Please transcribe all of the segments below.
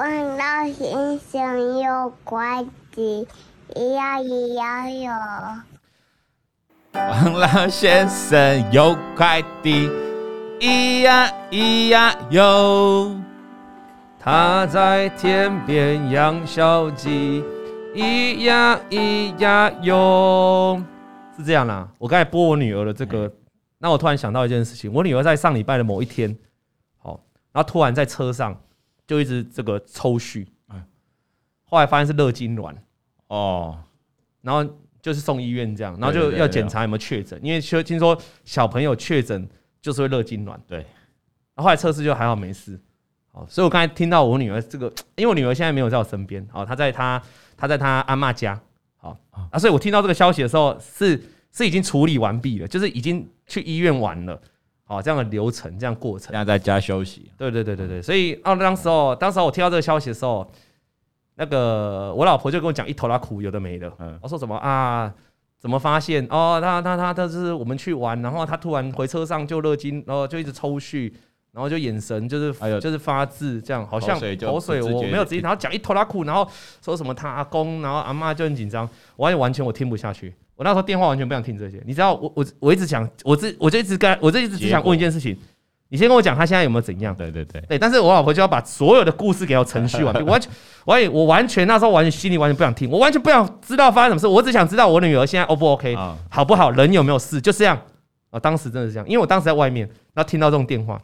王老先生有快递，咿呀咿呀哟。王老先生有快递，咿呀咿呀哟。他在天边养小鸡，咿呀咿呀哟。是这样啦。我刚才播我女儿的这个，那我突然想到一件事情，我女儿在上礼拜的某一天，好，然后突然在车上。就一直这个抽搐，后来发现是热痉挛哦，然后就是送医院这样，然后就要检查有没有确诊，因为说听说小朋友确诊就是会热痉挛，对，后来测试就还好没事，好，所以我刚才听到我女儿这个，因为我女儿现在没有在我身边，哦，她在她她在她阿嬷家，好啊，所以我听到这个消息的时候是是已经处理完毕了，就是已经去医院玩了。哦，这样的流程，这样过程，现在在家休息。对对对对对，所以哦，当时候，当时候我听到这个消息的时候，那个我老婆就跟我讲一头拉苦，有的没的。嗯，我说什么啊？怎么发现？哦，他他他他是我们去玩，然后他突然回车上就热惊，然后就一直抽搐，然后就眼神就是就是发字，这样好像口水我没有直接，然后讲一头拉苦，然后说什么他阿公，然后阿妈就很紧张，完完全我听不下去。我那时候电话完全不想听这些，你知道我我我一直想，我这我就一直跟，我就一直只想问一件事情，你先跟我讲他现在有没有怎样？对对对。对，但是我老婆就要把所有的故事给我程序完毕，完全我也我完全那时候完全心里完全不想听，我完全不想知道发生什么事，我只想知道我女儿现在 O 不 OK，好不好，人有没有事，就这样。啊。当时真的是这样，因为我当时在外面，然后听到这种电话，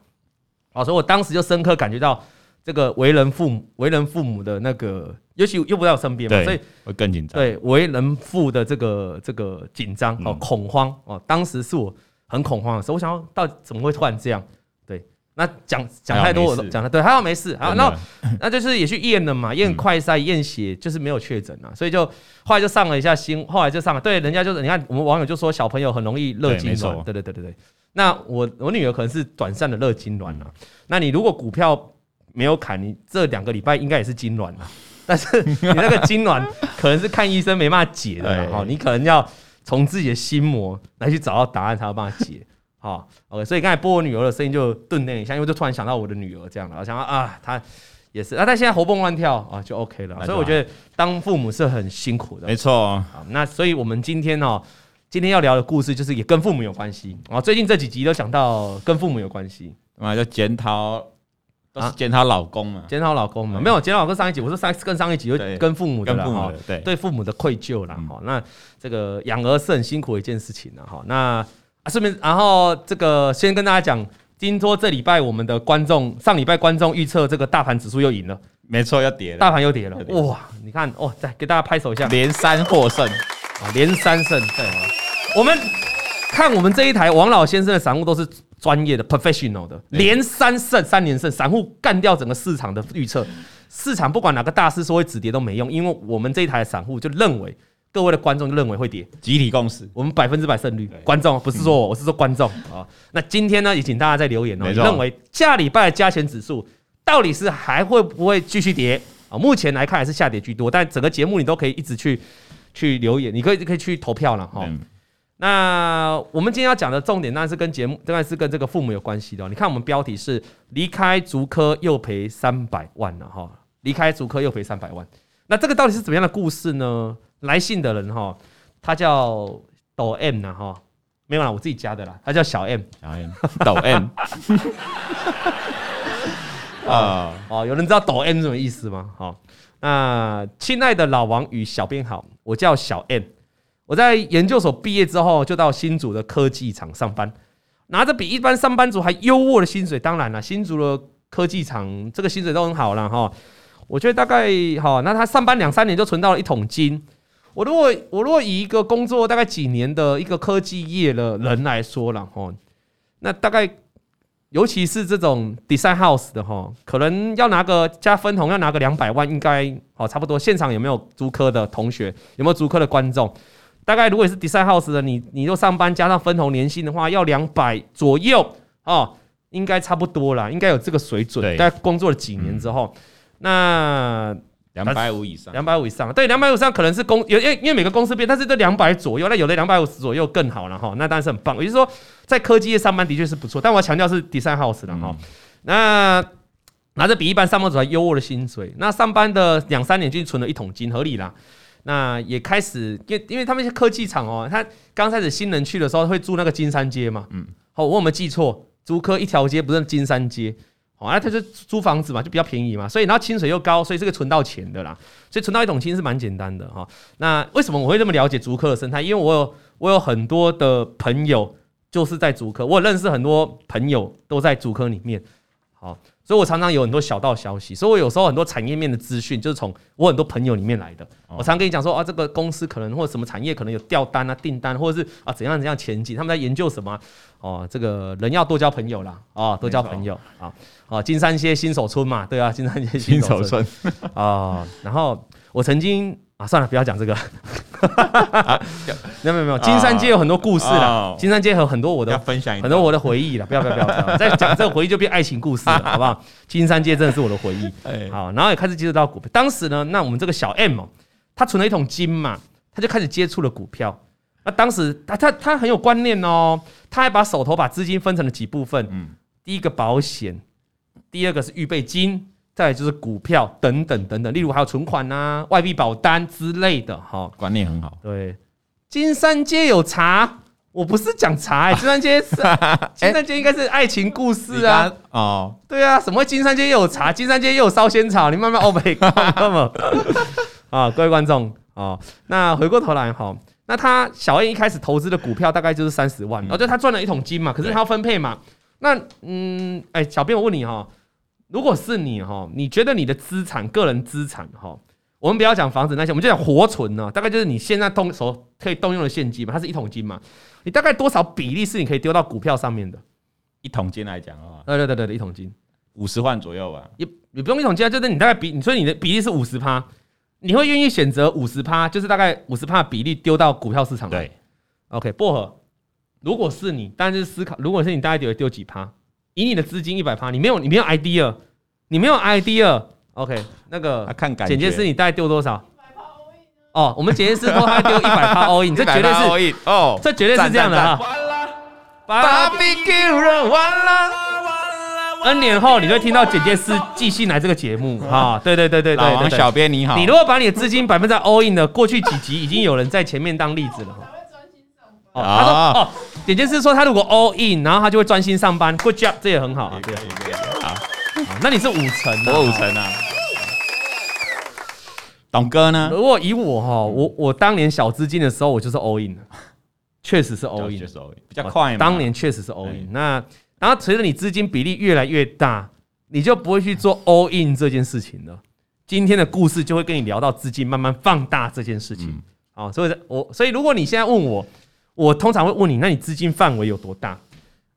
啊，所以我当时就深刻感觉到这个为人父母为人父母的那个。尤其又不在我身边嘛，所以会更紧张。对，为人父的这个这个紧张哦，恐慌哦，当时是我很恐慌的时候。我想要到怎么会突然这样？对，那讲讲太多，我讲了，对，还好没事。啊，那那就是也去验了嘛，验快筛、验血，就是没有确诊啊。所以就后来就上了一下心，后来就上了。对，人家就是你看，我们网友就说小朋友很容易热痉挛，对对对对对。那我我女儿可能是短暂的热痉挛啊。那你如果股票没有砍，你这两个礼拜应该也是痉挛了。但是你那个痉挛可能是看医生没办法解的哈，你可能要从自己的心魔来去找到答案才有办法解。好，OK，所以刚才播我女儿的声音就顿那一下，因为就突然想到我的女儿这样了，我想到啊，她也是啊，她现在活蹦乱跳啊，就 OK 了。所以我觉得当父母是很辛苦的，没错。好，那所以我们今天哦，今天要聊的故事就是也跟父母有关系啊。最近这几集都想到跟父母有关系，那就检讨。啊，检讨老公嘛，检讨老公嘛，没有检讨老公上一集，我说上跟上一集就跟父母的了哈，对。对父母的愧疚了哈。那这个养儿是很辛苦的一件事情了哈。那啊顺便，然后这个先跟大家讲，听说这礼拜我们的观众上礼拜观众预测这个大盘指数又赢了，没错，要跌了，大盘又跌了，哇！你看哦，再给大家拍手一下，连三获胜。啊，连三胜，对，我们看我们这一台王老先生的散户都是。专业的 professional 的连三胜三连胜，散户干掉整个市场的预测，市场不管哪个大师说会止跌都没用，因为我们这一台散户就认为，各位的观众就认为会跌，集体共识，我们百分之百胜率。观众不是说我，我是说观众啊。那今天呢，也请大家在留言哦，你认为下礼拜的加权指数到底是还会不会继续跌啊？目前来看还是下跌居多，但整个节目你都可以一直去去留言，你可以可以去投票了哈。那我们今天要讲的重点，当然是跟节目，当然是跟这个父母有关系的。你看，我们标题是“离开足科又赔三百万”了哈，离开足科又赔三百万。那这个到底是怎么样的故事呢？来信的人哈，他叫抖 M 呐哈，没有啦，我自己加的啦，他叫小 M，小 M，抖 M。啊 哦，有人知道抖 M 是什么意思吗？好，那亲爱的老王与小编好，我叫小 M。我在研究所毕业之后，就到新竹的科技厂上班，拿着比一般上班族还优渥的薪水。当然了，新竹的科技厂这个薪水都很好了哈。我觉得大概哈，那他上班两三年就存到了一桶金。我如果我如果以一个工作大概几年的一个科技业的人来说了哈，那大概尤其是这种 design house 的哈，可能要拿个加分红要拿个两百万，应该哦差不多。现场有没有租科的同学？有没有租科的观众？大概如果是 design house 的，你你就上班加上分红年薪的话，要两百左右哦，应该差不多啦，应该有这个水准。大概工作了几年之后，那两百五以上，两百五以上，对，两百五以上可能是公有，因为因为每个公司变，但是这两百左右，那有的两百五十左右更好了哈，那当然是很棒。也就是说，在科技业上班的确是不错，但我要强调是 design house 的哈。那拿着比一般上班族还优渥的薪水。那上班的两三年就存了一桶金，合理啦。那也开始，因因为他们一些科技厂哦，他刚开始新人去的时候会住那个金山街嘛。嗯，好，我有没有记错？竹科一条街不是金山街？好，那他就租房子嘛，就比较便宜嘛。所以然后薪水又高，所以这个存到钱的啦。所以存到一桶金是蛮简单的哈。那为什么我会这么了解竹科的生态？因为我有我有很多的朋友就是在竹科，我认识很多朋友都在竹科里面。好。所以，我常常有很多小道消息，所以我有时候很多产业面的资讯就是从我很多朋友里面来的。我常跟你讲说啊，这个公司可能或者什么产业可能有掉单啊、订单，或者是啊怎样怎样前景，他们在研究什么？哦，这个人要多交朋友啦，哦，多交朋友啊，哦，金山街新手村嘛，对啊，金山街新手村啊。然后我曾经。啊，算了，不要讲这个。没有没有没有，金山街有很多故事了。金山街有很多我的分享，很多我的回忆了。不要不要不要，再讲这个回忆就变爱情故事了，好不好？金山街真的是我的回忆。好，然后也开始接触到股票。当时呢，那我们这个小 M 哦，他存了一桶金嘛，他就开始接触了股票。那当时他他他很有观念哦，他还把手头把资金分成了几部分。嗯，第一个保险，第二个是预备金。再就是股票等等等等，例如还有存款啊、外币保单之类的，哈，观念很好。对，金山街有茶，我不是讲茶、欸，金山街是 金山街应该是爱情故事啊。哦，对啊，什么金山街又有茶，金山街又有烧仙草，你慢慢欧美看嘛。啊，各位观众啊，那回过头来哈，那他小 A 一开始投资的股票大概就是三十万，然后就他赚了一桶金嘛，可是他要分配嘛。那嗯，哎，小编我问你哈。如果是你哈，你觉得你的资产、个人资产哈，我们不要讲房子那些，我们就讲活存呢，大概就是你现在动手可以动用的现金嘛，它是一桶金嘛，你大概多少比例是你可以丢到股票上面的？一桶金来讲啊，对对对对，一桶金五十万左右吧，也也不用一桶金啊，就是你大概比，你说你的比例是五十趴，你会愿意选择五十趴，就是大概五十趴比例丢到股票市场？对，OK，薄荷，如果是你，当然就是思考，如果是你，大概丢丢几趴？以你的资金一百趴，你没有你没有 idea，你没有 idea，OK，那个看感觉，简介是你大概丢多少？哦，我们简介师都他丢一百趴 all in，这绝对是哦，这绝对是这样的啊。完了芭比 q 了完了。完了。N 年后你会听到简介师寄信来这个节目。哈，对对对对对对，小编你好，你如果把你的资金百分之 all in 的，过去几集已经有人在前面当例子了。哦，他说哦，简介是说他如果 all in，然后他就会专心上班，good job，这也很好啊。对，好，那你是五成，我五成啊。董哥呢？如果以我哈，我我当年小资金的时候，我就是 all in，确实是 all in，比较快。当年确实是 all in。那然后随着你资金比例越来越大，你就不会去做 all in 这件事情了。今天的故事就会跟你聊到资金慢慢放大这件事情。好，所以我所以如果你现在问我。我通常会问你，那你资金范围有多大？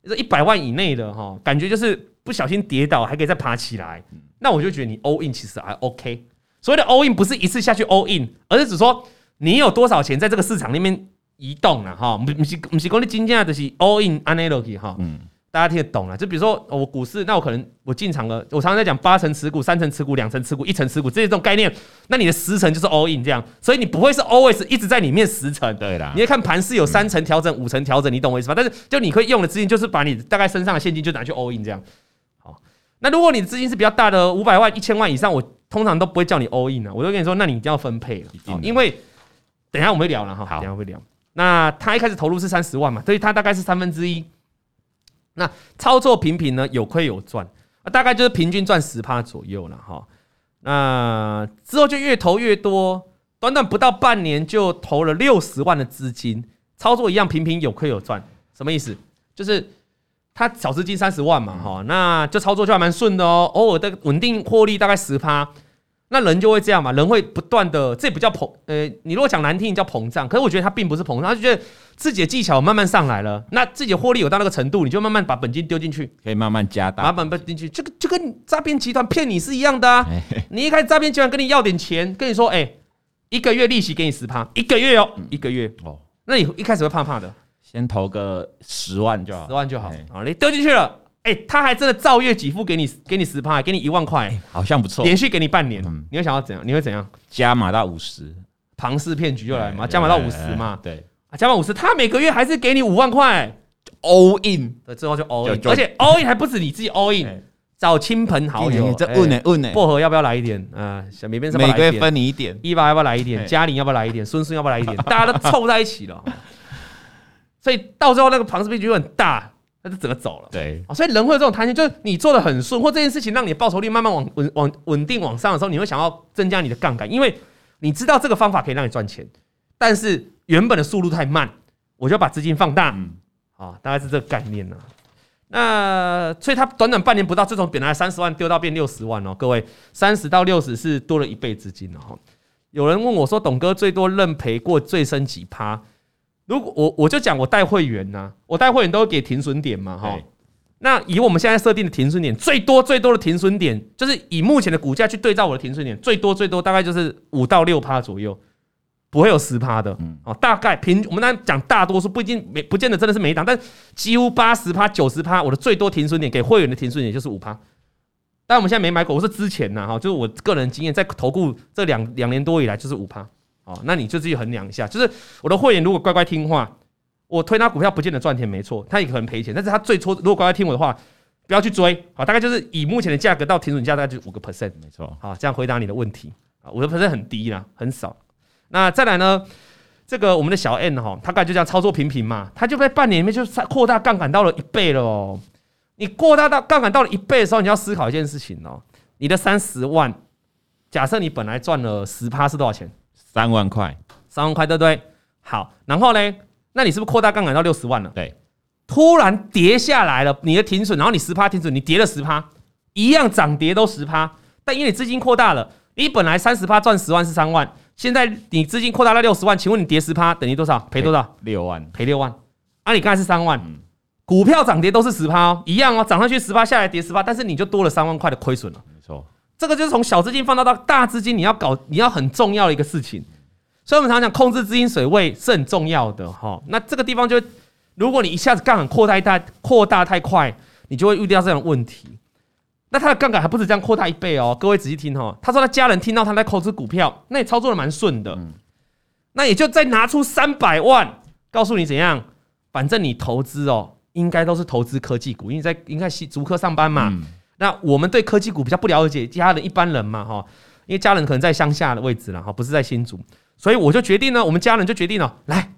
说一百万以内的哈，感觉就是不小心跌倒还可以再爬起来，那我就觉得你 all in 其实还 OK。所谓的 all in 不是一次下去 all in，而是只说你有多少钱在这个市场里面移动了哈，不是不是讲你今天就是 all in analogy 哈。大家听得懂了，就比如说我股市，那我可能我进场了，我常常在讲八成持股、三成持股、两成持股、一成持股这种概念，那你的十成就是 all in 这样，所以你不会是 always 一直在里面十成，对啦，你会看盘是有三成调整、五成调整，你懂我意思吧？但是就你可以用的资金就是把你大概身上的现金就拿去 all in 这样。好，那如果你的资金是比较大的，五百万、一千万以上，我通常都不会叫你 all in 啊，我就跟你说，那你一定要分配了，因为等一下我们会聊了哈，等一下会聊。那他一开始投入是三十万嘛，所以他大概是三分之一。那操作频频呢，有亏有赚，大概就是平均赚十趴左右了哈。那之后就越投越多，短短不到半年就投了六十万的资金，操作一样频频有亏有赚，什么意思？就是他小资金三十万嘛哈，那就操作就还蛮顺的哦，偶尔的稳定获利大概十趴。那人就会这样嘛，人会不断的，这也不叫膨，呃，你如果讲难听叫膨胀，可是我觉得他并不是膨胀，他就觉得自己的技巧慢慢上来了，那自己的获利有到那个程度，你就慢慢把本金丢进去，可以慢慢加大，把本本进去，这个就跟诈骗集团骗你是一样的啊。你一开始诈骗集团跟你要点钱，跟你说，哎，一个月利息给你十趴，一个月哦，一个月。哦，那你一开始会怕怕的，先投个十万就好，十万就好，好，你丢进去了。哎、欸，他还真的照月给付给你，给你十趴，给你一万块、欸，好像不错。连续给你半年，嗯、你会想要怎样？你会怎样？加码到五十，庞氏骗局又来嘛，加码到五十嘛。对，加码五十，他每个月还是给你五万块，all in。对，之后就 all in，而且 all in 还不止你自己 all in，找亲朋好友，这问呢问呢，薄荷要不要来一点啊？小美每个月分你一点，伊娃要不要来一点？嘉玲要不要来一点？孙孙要不要来一点？大家都凑在一起了，所以到最后那个庞氏骗局很大，他就整个走了。对，所以人会有这种弹性，就是你做的很顺，或这件事情让你的报酬率慢慢往稳往稳定往上的时候，你会想要增加你的杠杆，因为你知道这个方法可以让你赚钱，但是原本的速度太慢，我就把资金放大，嗯啊，大概是这个概念呢。那所以他短短半年不到，就从本来三十万丢到变六十万哦，各位三十到六十是多了一倍资金哦。有人问我说：“董哥最多认赔过最深几趴？”如果我我就讲我带会员呐，我带会员都会给停损点嘛哈。那以我们现在设定的停损点，最多最多的停损点，就是以目前的股价去对照我的停损点，最多最多大概就是五到六趴左右。不会有十趴的，哦，大概平我们当然讲大多数不一定没不见得真的是每档，但几乎八十趴九十趴，我的最多停损点给会员的停损点就是五趴。但我们现在没买过，我是之前呢哈，就是我个人经验在投顾这两两年多以来就是五趴，哦，那你就自己衡量一下，就是我的会员如果乖乖听话，我推他股票不见得赚钱没错，他也可能赔钱，但是他最初如果乖乖听我的话，不要去追，好，大概就是以目前的价格到停损价大概就五个 percent，没错，好，这样回答你的问题啊，五个 percent 很低啦，很少。那再来呢？这个我们的小 N 哈，他刚才就这样操作平平嘛，他就在半年里面就扩大杠杆到了一倍了哦。你扩大到杠杆到了一倍的时候，你要思考一件事情哦。你的三十万，假设你本来赚了十趴是多少钱？三万块，三万块对不对？好，然后呢？那你是不是扩大杠杆到六十万了？对。突然跌下来了，你的停损，然后你十趴停损，你跌了十趴，一样涨跌都十趴，但因为你资金扩大了，你本来三十趴赚十万是三万。现在你资金扩大到六十万，请问你跌十趴等于多少？赔多少？六万，赔六万。啊，你刚才是三万，股票涨跌都是十趴哦，一样哦，涨上去十趴，下来跌十趴，但是你就多了三万块的亏损了。没错，这个就是从小资金放大到大资金，你要搞，你要很重要的一个事情。所以我们常常讲控制资金水位是很重要的哈。那这个地方就，如果你一下子杠杆扩大太扩大太快，你就会遇到这样的问题。那他的杠杆还不止这样扩大一倍哦，各位仔细听哦。他说他家人听到他在投资股票，那也操作的蛮顺的。那也就再拿出三百万，告诉你怎样，反正你投资哦，应该都是投资科技股，因为在应该是竹科上班嘛。那我们对科技股比较不了解，家人一般人嘛哈，因为家人可能在乡下的位置了哈，不是在新竹，所以我就决定呢，我们家人就决定了，来，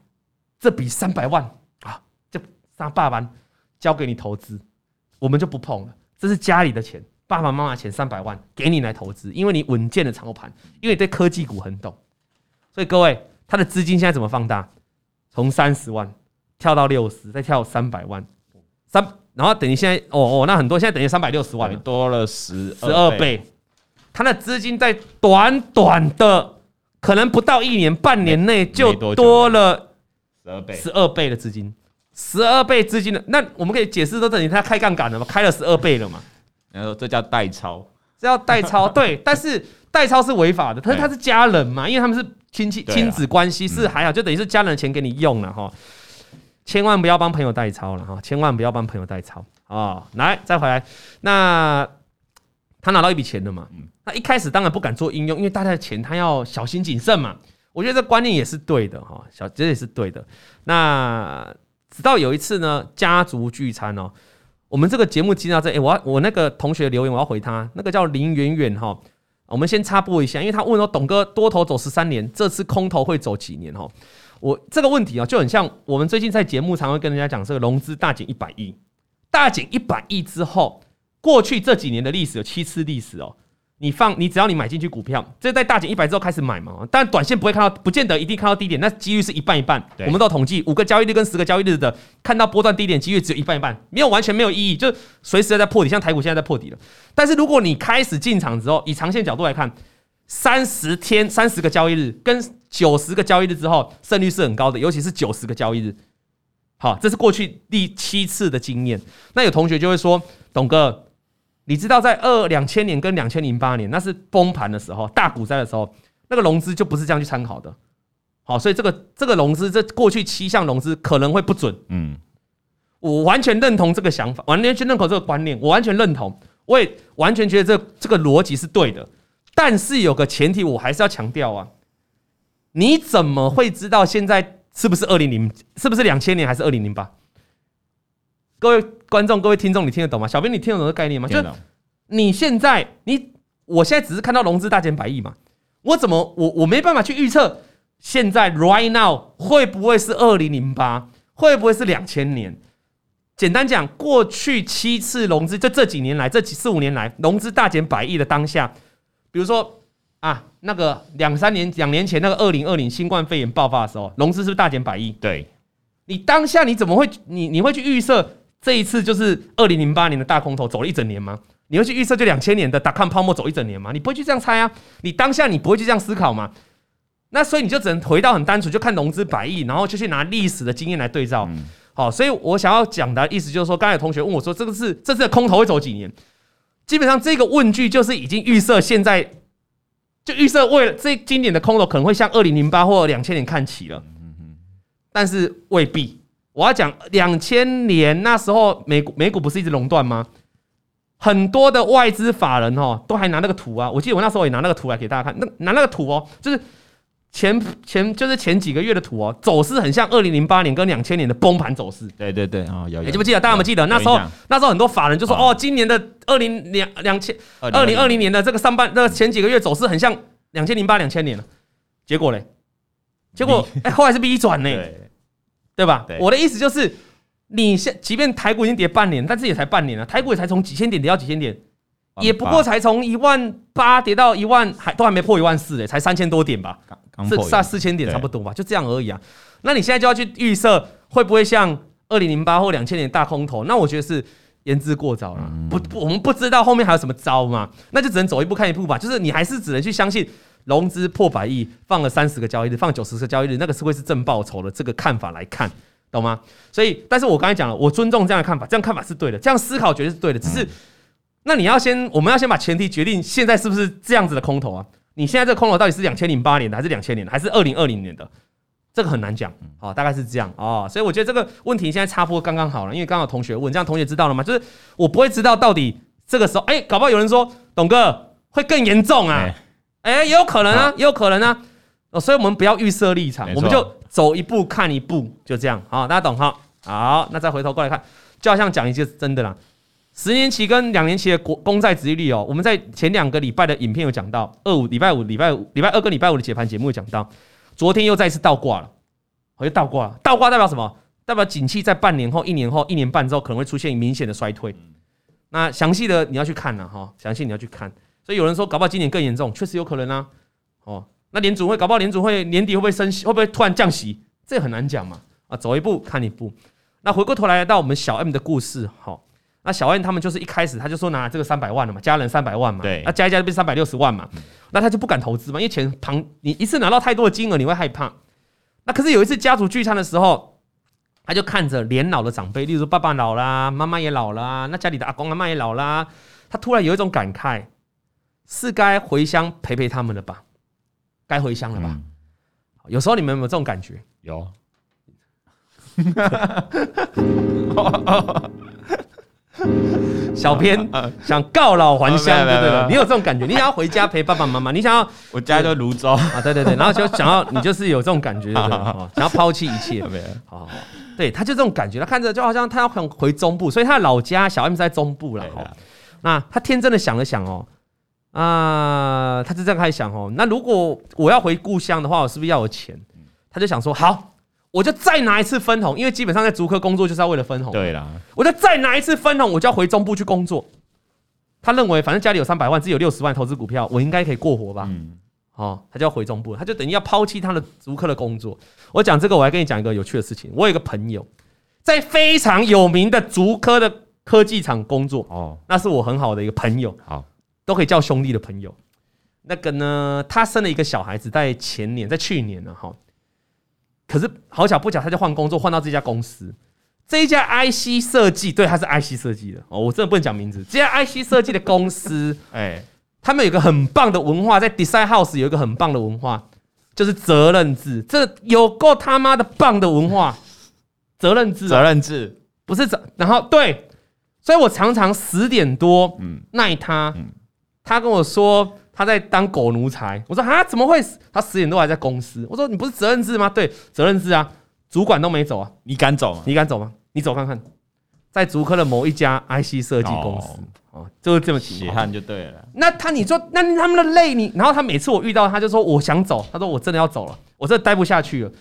这笔三百万啊，就三百万交给你投资，我们就不碰了。这是家里的钱，爸爸妈妈钱三百万给你来投资，因为你稳健的操盘，因为你对科技股很懂，所以各位他的资金现在怎么放大？从三十万跳到六十，再跳三百万，三然后等于现在哦哦，那很多现在等于三百六十万，多了十十二倍，他的资金在短短的可能不到一年半年内就多了十二倍十二倍的资金。十二倍资金的，那我们可以解释说，等于他开杠杆了嘛？开了十二倍了嘛？然后这叫代抄，这叫代抄，对。但是代抄是违法的，可是他是家人嘛，因为他们是亲戚亲子关系，是还好，就等于是家人的钱给你用了哈。千万不要帮朋友代操了哈，千万不要帮朋友代操啊！来，再回来，那他拿到一笔钱了嘛？那一开始当然不敢做应用，因为大家的钱他要小心谨慎嘛。我觉得这观念也是对的哈，小这也是对的。那。直到有一次呢，家族聚餐哦，我们这个节目听到这，哎，我要我那个同学留言，我要回他，那个叫林远远哈，我们先插播一下，因为他问说，董哥多头走十三年，这次空头会走几年哈？我这个问题啊，就很像我们最近在节目常会跟人家讲，这个融资大减一百亿，大减一百亿之后，过去这几年的历史有七次历史哦。你放你只要你买进去股票，这在大减一百之后开始买嘛，但短线不会看到，不见得一定看到低点，那几率是一半一半。我们都统计五个交易日跟十个交易日的，看到波段低点几率只有一半一半，没有完全没有意义，就随时在破底，像台股现在在破底了。但是如果你开始进场之后，以长线角度来看，三十天三十个交易日跟九十个交易日之后，胜率是很高的，尤其是九十个交易日。好，这是过去第七次的经验。那有同学就会说，董哥。你知道在二两千年跟两千零八年，那是崩盘的时候，大股灾的时候，那个融资就不是这样去参考的。好，所以这个这个融资，这过去七项融资可能会不准。嗯，我完全认同这个想法，完全去认可这个观念，我完全认同，我也完全觉得这这个逻辑是对的。但是有个前提，我还是要强调啊，你怎么会知道现在是不是二零零，是不是两千年还是二零零八？各位观众、各位听众，你听得懂吗？小编，你听得懂这个概念吗？就你现在你我现在只是看到融资大减百亿嘛，我怎么我我没办法去预测现在 right now 会不会是二零零八，会不会是两千年？简单讲，过去七次融资，就这几年来，这几四五年来融资大减百亿的当下，比如说啊，那个两三年两年前那个二零二零新冠肺炎爆发的时候，融资是不是大减百亿？对，你当下你怎么会你你会去预测这一次就是二零零八年的大空头走了一整年吗？你会去预测就两千年的达康泡沫走一整年吗？你不会去这样猜啊，你当下你不会去这样思考吗？那所以你就只能回到很单纯，就看融资百亿，然后就去拿历史的经验来对照。嗯好，所以我想要讲的意思就是说，刚才有同学问我说，这个是这次的空头会走几年？基本上这个问句就是已经预设现在，就预设为了这今年的空头可能会向二零零八或两千年看齐了，但是未必。我要讲两千年那时候美股美股不是一直垄断吗？很多的外资法人哦都还拿那个图啊，我记得我那时候也拿那个图来给大家看，那拿那个图哦，就是。前前就是前几个月的图哦，走势很像二零零八年跟两千年的崩盘走势。对对对，哦，有有。记不记得？大家有没有记得？那时候那时候很多法人就说，哦，今年的二零两两千二零二零年的这个上半那前几个月走势很像两千零八两千年了。结果嘞，结果哎，后来是 B 转呢，对吧？我的意思就是，你现即便台股已经跌半年，但是也才半年了，台股也才从几千点跌到几千点，也不过才从一万八跌到一万，还都还没破一万四嘞，才三千多点吧。是差四千点差不多吧，就这样而已啊。那你现在就要去预设会不会像二零零八或两千年大空头？那我觉得是言之过早了。不不，我们不知道后面还有什么招嘛，那就只能走一步看一步吧。就是你还是只能去相信融资破百亿，放了三十个交易日，放九十个交易日，那个是会是正报酬的这个看法来看，懂吗？所以，但是我刚才讲了，我尊重这样的看法，这样看法是对的，这样思考绝对是对的。只是，那你要先，我们要先把前提决定，现在是不是这样子的空头啊？你现在这个空头到底是两千零八年的，还是两千年的，还是二零二零年的？这个很难讲，好，大概是这样哦。所以我觉得这个问题现在插播刚刚好了，因为刚好同学问，这样同学知道了吗？就是我不会知道到底这个时候，哎，搞不好有人说董哥会更严重啊，哎，也有可能啊，也有可能啊。哦，所以我们不要预设立场，我们就走一步看一步，就这样，好，大家懂哈？好，那再回头过来看，就好像讲一些真的啦。十年期跟两年期的国公债殖利率哦，我们在前两个礼拜的影片有讲到，二五礼拜五礼拜五礼拜二跟礼拜五的解盘节目有讲到，昨天又再次倒挂了，我就倒挂了，倒挂代表什么？代表景气在半年后、一年后、一年半之后可能会出现明显的衰退。那详细的你要去看了哈，详细你要去看。所以有人说搞不好今年更严重，确实有可能啊。哦，那联储会搞不好联储会年底会不会升息？会不会突然降息？这很难讲嘛。啊，走一步看一步。那回过头来到我们小 M 的故事，好。那小燕他们就是一开始他就说拿这个三百万了嘛，家人三百万嘛，对，那加一加就变三百六十万嘛，那他就不敢投资嘛，因为钱庞，你一次拿到太多的金额，你会害怕。那可是有一次家族聚餐的时候，他就看着年老的长辈，例如爸爸老啦，妈妈也老啦，那家里的阿公阿妈也老啦，他突然有一种感慨，是该回乡陪陪他们了吧？该回乡了吧？有时候你们有没有这种感觉？有。小编 想告老还乡，对不对？你有这种感觉？你想要回家陪爸爸妈妈？你想要 我家就泸州 啊？对对对，然后就想要你就是有这种感觉，对不对？想要抛弃一切，好好，对，他就这种感觉，他看着就好像他要很回中部，所以他的老家小 M 是在中部了。那他天真的想了想哦，啊，他就这样开始想哦，那如果我要回故乡的话，我是不是要有钱？他就想说好。我就再拿一次分红，因为基本上在足科工作就是要为了分红。对啦，我就再拿一次分红，我就要回中部去工作。他认为反正家里有三百万，只有六十万投资股票，我应该可以过活吧？嗯，哦，他就要回中部，他就等于要抛弃他的足科的工作。我讲这个，我还跟你讲一个有趣的事情。我有一个朋友在非常有名的足科的科技厂工作，哦，那是我很好的一个朋友，好，都可以叫兄弟的朋友。那个呢，他生了一个小孩子，在前年，在去年呢，哈。可是好巧不巧，他就换工作，换到这家公司。这一家 IC 设计，对，他是 IC 设计的哦。我真的不能讲名字。这家 IC 设计的公司，哎，他们有一个很棒的文化，在 Design House 有一个很棒的文化，就是责任制。这有够他妈的棒的文化，责任制，责任制不是责。然后对，所以我常常十点多，嗯，耐他，他跟我说。他在当狗奴才，我说啊，怎么会？他十点多还在公司。我说你不是责任制吗？对，责任制啊，主管都没走啊，你敢走吗？你敢走吗？你走看看，在竹科的某一家 IC 设计公司哦，就是这么血汗就对了。那他你说，那他们的累你，然后他每次我遇到他就说我想走，他说我真的要走了，我真的待不下去了。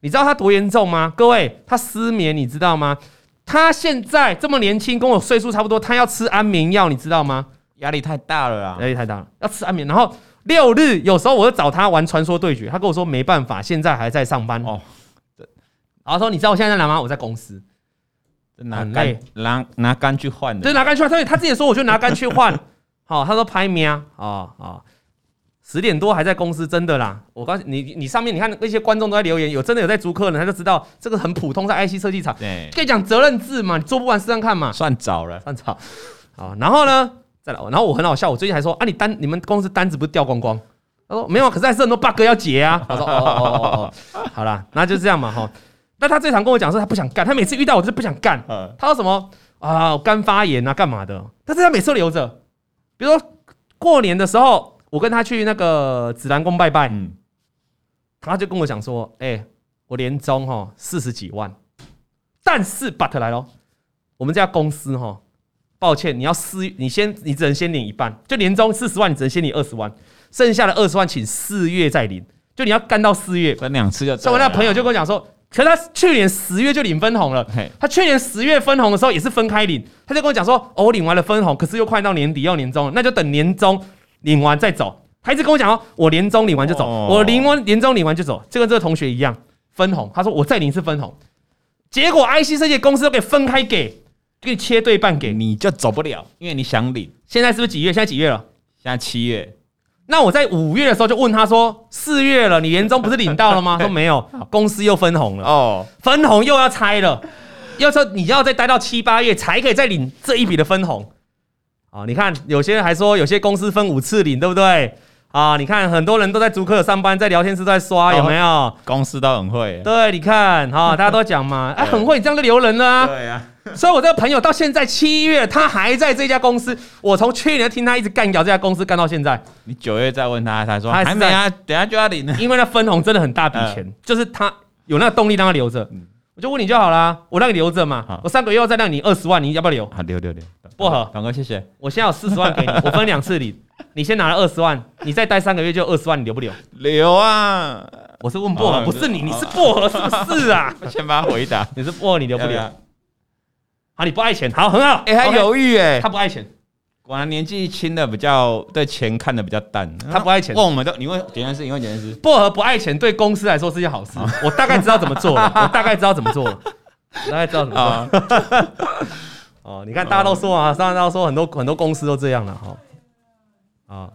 你知道他多严重吗？各位，他失眠，你知道吗？他现在这么年轻，跟我岁数差不多，他要吃安眠药，你知道吗？压力太大了啊，压力太大了，要吃安眠。然后六日有时候我就找他玩传说对决，他跟我说没办法，现在还在上班哦。然后说你知道我现在在哪吗？我在公司，拿肝拿拿肝去换的，对，拿肝去换。所以他自己说，我就拿肝去换。好，他说拍喵啊啊。十点多还在公司，真的啦！我告诉你，你上面你看那些观众都在留言，有真的有在租客呢，他就知道这个很普通，在 IC 设计厂。对，可以讲责任制嘛，你做不完试试看嘛。算早了，算早。好，然后呢，再来，然后我很好笑，我最近还说啊，你单你们公司单子不是掉光光？他说没有，可是还是很多 bug 要解啊。他说哦哦哦哦，好啦，那就这样嘛哈。那他最常跟我讲说他不想干，他每次遇到我就是不想干。他说什么啊肝发炎啊干嘛的？但是他每次都留着，比如说过年的时候。我跟他去那个紫兰宫拜拜，嗯，他就跟我讲说：“哎、欸，我年终哈四十几万，但是 but 来喽，我们这家公司哈，抱歉，你要四，你先，你只能先领一半，就年终四十万，你只能先领二十万，剩下的二十万请四月再领，就你要干到四月，分两次就。所以我那朋友就跟我讲说，可是他去年十月就领分红了，他去年十月分红的时候也是分开领，他就跟我讲说，哦，我领完了分红，可是又快到年底要年终，那就等年终。”领完再走，他一直跟我讲哦，我年终领完就走，我领完年终领完就走，就跟这个同学一样分红。他说我再领一次分红，结果 IC 设计公司都给分开给，给你切对半给，你就走不了，因为你想领。现在是不是几月？现在几月了？现在七月。那我在五月的时候就问他说，四月了，你年终不是领到了吗？说没有，公司又分红了哦，分红又要拆了，要说你要再待到七八月才可以再领这一笔的分红。啊，你看，有些人还说有些公司分五次领，对不对？啊，你看很多人都在竹科上班，在聊天室在刷，有没有？公司都很会。对，你看，哈，大家都讲嘛，哎，很会，你这样就留人了啊。对呀。所以，我这个朋友到现在七月，他还在这家公司。我从去年听他一直干掉这家公司，干到现在。你九月再问他，他说还没啊，等下就要领了。因为那分红真的很大笔钱，就是他有那个动力让他留着。我就问你就好了，我让你留着嘛。我三个月后再让你二十万，你要不要留？好，留留留。薄荷，广哥，谢谢。我现在有四十万给你，我分两次领。你先拿了二十万，你再待三个月就二十万，你留不留？留啊！我是问薄荷，不是你，你是薄荷是不是啊？我先把他回答，你是薄荷，你留不留？好，你不爱钱，好，很好。哎，他犹豫哎，他不爱钱。果然年纪轻的比较对钱看的比较淡，他不爱钱。问我们都，你问简单事，你问简单事。薄荷不爱钱，对公司来说是件好事。我大概知道怎么做，我大概知道怎么做，大概知道怎么做。哦，你看，大家都说啊，大家都说很多很多公司都这样了哈。啊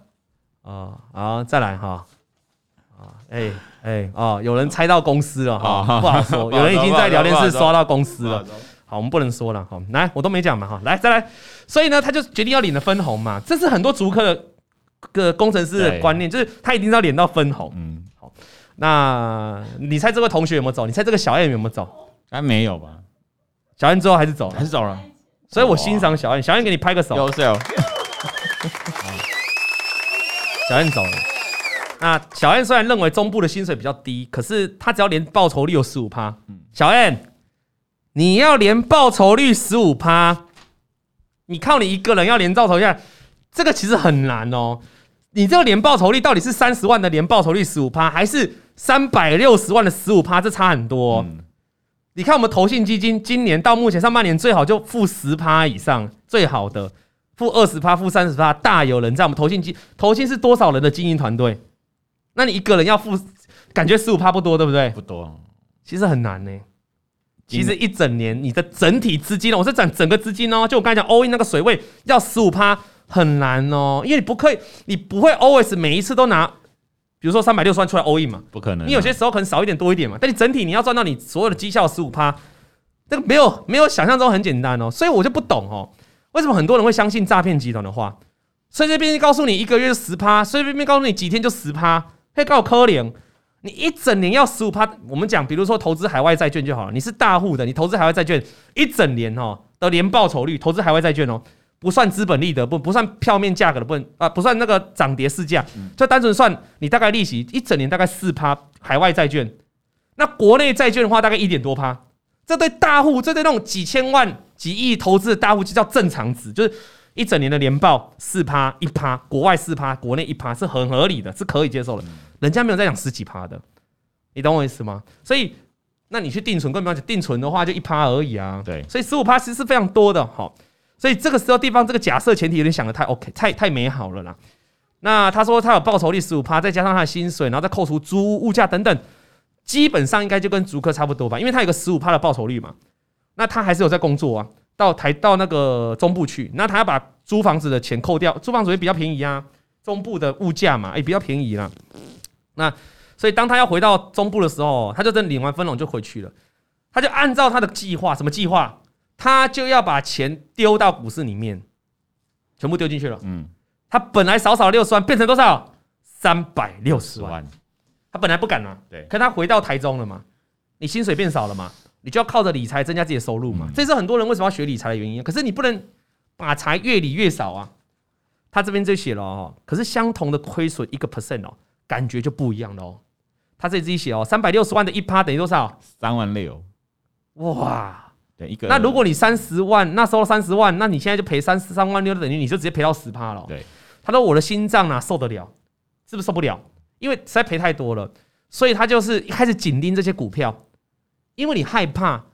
啊好，再来哈。啊，哎哎哦，有人猜到公司了哈，不好说。有人已经在聊天室刷到公司了。好，我们不能说了哈。来，我都没讲嘛哈。来，再来。所以呢，他就决定要领了分红嘛。这是很多足科的个工程师的观念，就是他一定要领到分红。嗯，好。那你猜这位同学有没有走？你猜这个小 M 有没有走？还没有吧？小 M 之后还是走了，还是走了。所以我欣赏小燕，小燕给你拍个手。优秀。小燕走了。那小燕虽然认为中部的薪水比较低，可是他只要年报酬率有十五趴。小燕，你要连报酬率十五趴，你靠你一个人要连报酬率，这个其实很难哦。你这个年报酬率到底是三十万的年报酬率十五趴，还是三百六十万的十五趴？这差很多。嗯你看我们投信基金今年到目前上半年最好就负十趴以上，最好的负二十趴、负三十趴大有人在。我们投信基投信是多少人的经营团队？那你一个人要负，感觉十五趴不多，对不对？不多，其实很难呢。其实一整年你的整体资金，我是讲整个资金哦，就我刚才讲 all in 那个水位要十五趴很难哦，因为你不可以，你不会 always 每一次都拿。比如说三百六十万出来 all in 嘛，不可能。你有些时候可能少一点多一点嘛，但你整体你要赚到你所有的绩效十五趴，这个没有没有想象中很简单哦。所以我就不懂哦，为什么很多人会相信诈骗集团的话？随随便便告诉你一个月就十趴，随随便便告诉你几天就十趴，可以告诉可怜。你一整年要十五趴，我们讲，比如说投资海外债券就好了。你是大户的，你投资海外债券一整年哦的年报酬率，投资海外债券哦。不算资本利得，不不算票面价格的部分啊，不算那个涨跌市价，就单纯算你大概利息一整年大概四趴海外债券，那国内债券的话大概一点多趴，这对大户，这对那种几千万、几亿投资的大户就叫正常值，就是一整年的年报四趴一趴，国外四趴，国内一趴是很合理的，是可以接受的。人家没有在讲十几趴的，你懂我意思吗？所以，那你去定存，更不要讲定存的话，就一趴而已啊。对，所以十五趴其实是非常多的。好，所以这个时候地方这个假设前提有点想的太 OK，太太美好了啦。那他说他有报酬率十五趴，再加上他的薪水，然后再扣除租屋、物价等等。基本上应该就跟租客差不多吧，因为他有个十五趴的报酬率嘛，那他还是有在工作啊，到台到那个中部去，那他要把租房子的钱扣掉，租房子也比较便宜啊，中部的物价嘛，也比较便宜啦。那所以当他要回到中部的时候，他就真领完分红就回去了，他就按照他的计划，什么计划？他就要把钱丢到股市里面，全部丢进去了。嗯，他本来少少六十万，变成多少？三百六十万。他本来不敢啊，对，可他回到台中了嘛，你薪水变少了嘛，你就要靠着理财增加自己的收入嘛，这是很多人为什么要学理财的原因。可是你不能把财越理越少啊。他这边就写了哦，可是相同的亏损一个 percent 哦，感觉就不一样了哦。他这里自己写哦，三百六十万的一趴等于多少？三万六。哇，对一个。那如果你三十万，那收了三十万，那你现在就赔三十三万六，等于你就直接赔到十趴了。对，他说我的心脏哪受得了？是不是受不了？因为实在赔太多了，所以他就是一开始紧盯这些股票，因为你害怕，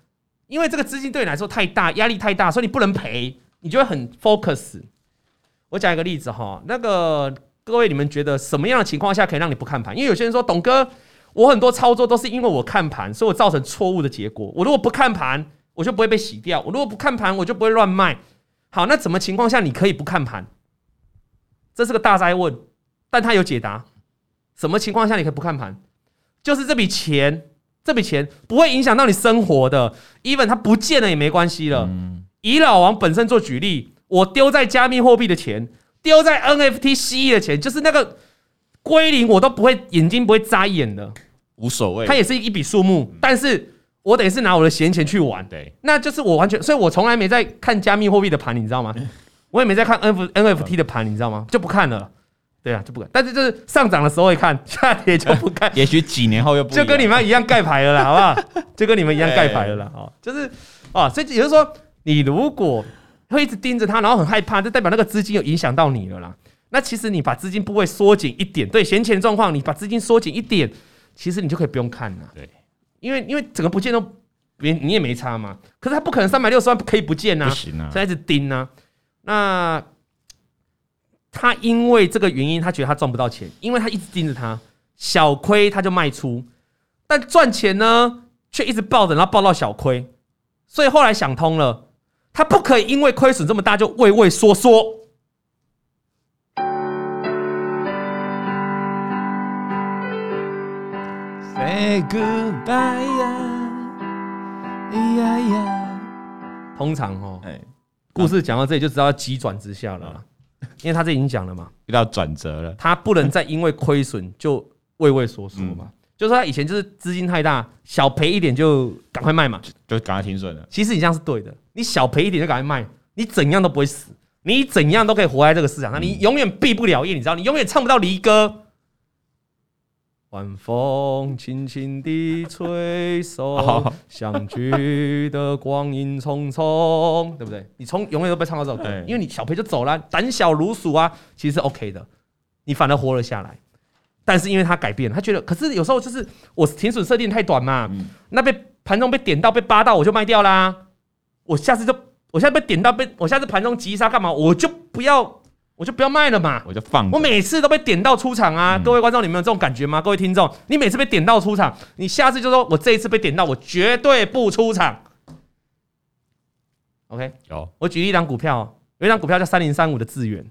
因为这个资金对你来说太大，压力太大，所以你不能赔，你就会很 focus。我讲一个例子哈，那个各位你们觉得什么样的情况下可以让你不看盘？因为有些人说，董哥，我很多操作都是因为我看盘，所以我造成错误的结果。我如果不看盘，我就不会被洗掉；我如果不看盘，我就不会乱卖。好，那什么情况下你可以不看盘？这是个大哉问，但他有解答。什么情况下你可以不看盘？就是这笔钱，这笔钱不会影响到你生活的，even 它不见了也没关系了。以老王本身做举例，我丢在加密货币的钱，丢在 NFT 蜥蜴的钱，就是那个归零，我都不会眼睛不会眨一眼的，无所谓。它也是一笔数目，但是我等于是拿我的闲钱去玩，对，那就是我完全，所以我从来没在看加密货币的盘，你知道吗？我也没在看 N NFT 的盘，你知道吗？就不看了。对啊，就不敢。但是就是上涨的时候会看，下跌就不看。也许几年后又不就跟你们一样盖牌了啦，好不好？就跟你们一样盖牌了啦。哦，就是啊，所以也就是说，你如果会一直盯着它，然后很害怕，就代表那个资金有影响到你了啦。那其实你把资金部位缩紧一点，对闲钱状况，你把资金缩紧一点，其实你就可以不用看了。对，因为因为整个不见都别你也没差嘛。可是它不可能三百六十万可以不见呐，不行啊，所以一直盯呢。那。他因为这个原因，他觉得他赚不到钱，因为他一直盯着他，小亏他就卖出，但赚钱呢却一直抱着，然后抱到小亏，所以后来想通了，他不可以因为亏损这么大就畏畏缩缩。Say goodbye 呀，呀呀，通常哦，哎，故事讲到这里就知道要急转直下了。因为他这已经讲了嘛，遇到转折了，他不能再因为亏损就畏畏缩缩嘛。嗯、就是说他以前就是资金太大，小赔一点就赶快卖嘛，就赶快停损了。其实你这样是对的，你小赔一点就赶快卖，你怎样都不会死，你怎样都可以活在这个市场上，你永远毕不了业，你知道，你永远唱不到离歌。晚风轻轻地吹送，相聚的光阴匆匆，对不对？你从永远都被唱到这首歌，因为你小赔就走了，胆小如鼠啊，其实是 OK 的，你反而活了下来。但是因为他改变了，他觉得，可是有时候就是我停损设定太短嘛，那被盘中被点到被扒到，我就卖掉啦。我下次就，我下次被点到被，我下次盘中急杀干嘛？我就不要。我就不要卖了嘛，我就放。我每次都被点到出场啊！各位观众，你们有这种感觉吗？各位听众，你每次被点到出场，你下次就说我这一次被点到，我绝对不出场。OK，有。我举一档股票，有一档股票叫三零三五的智原。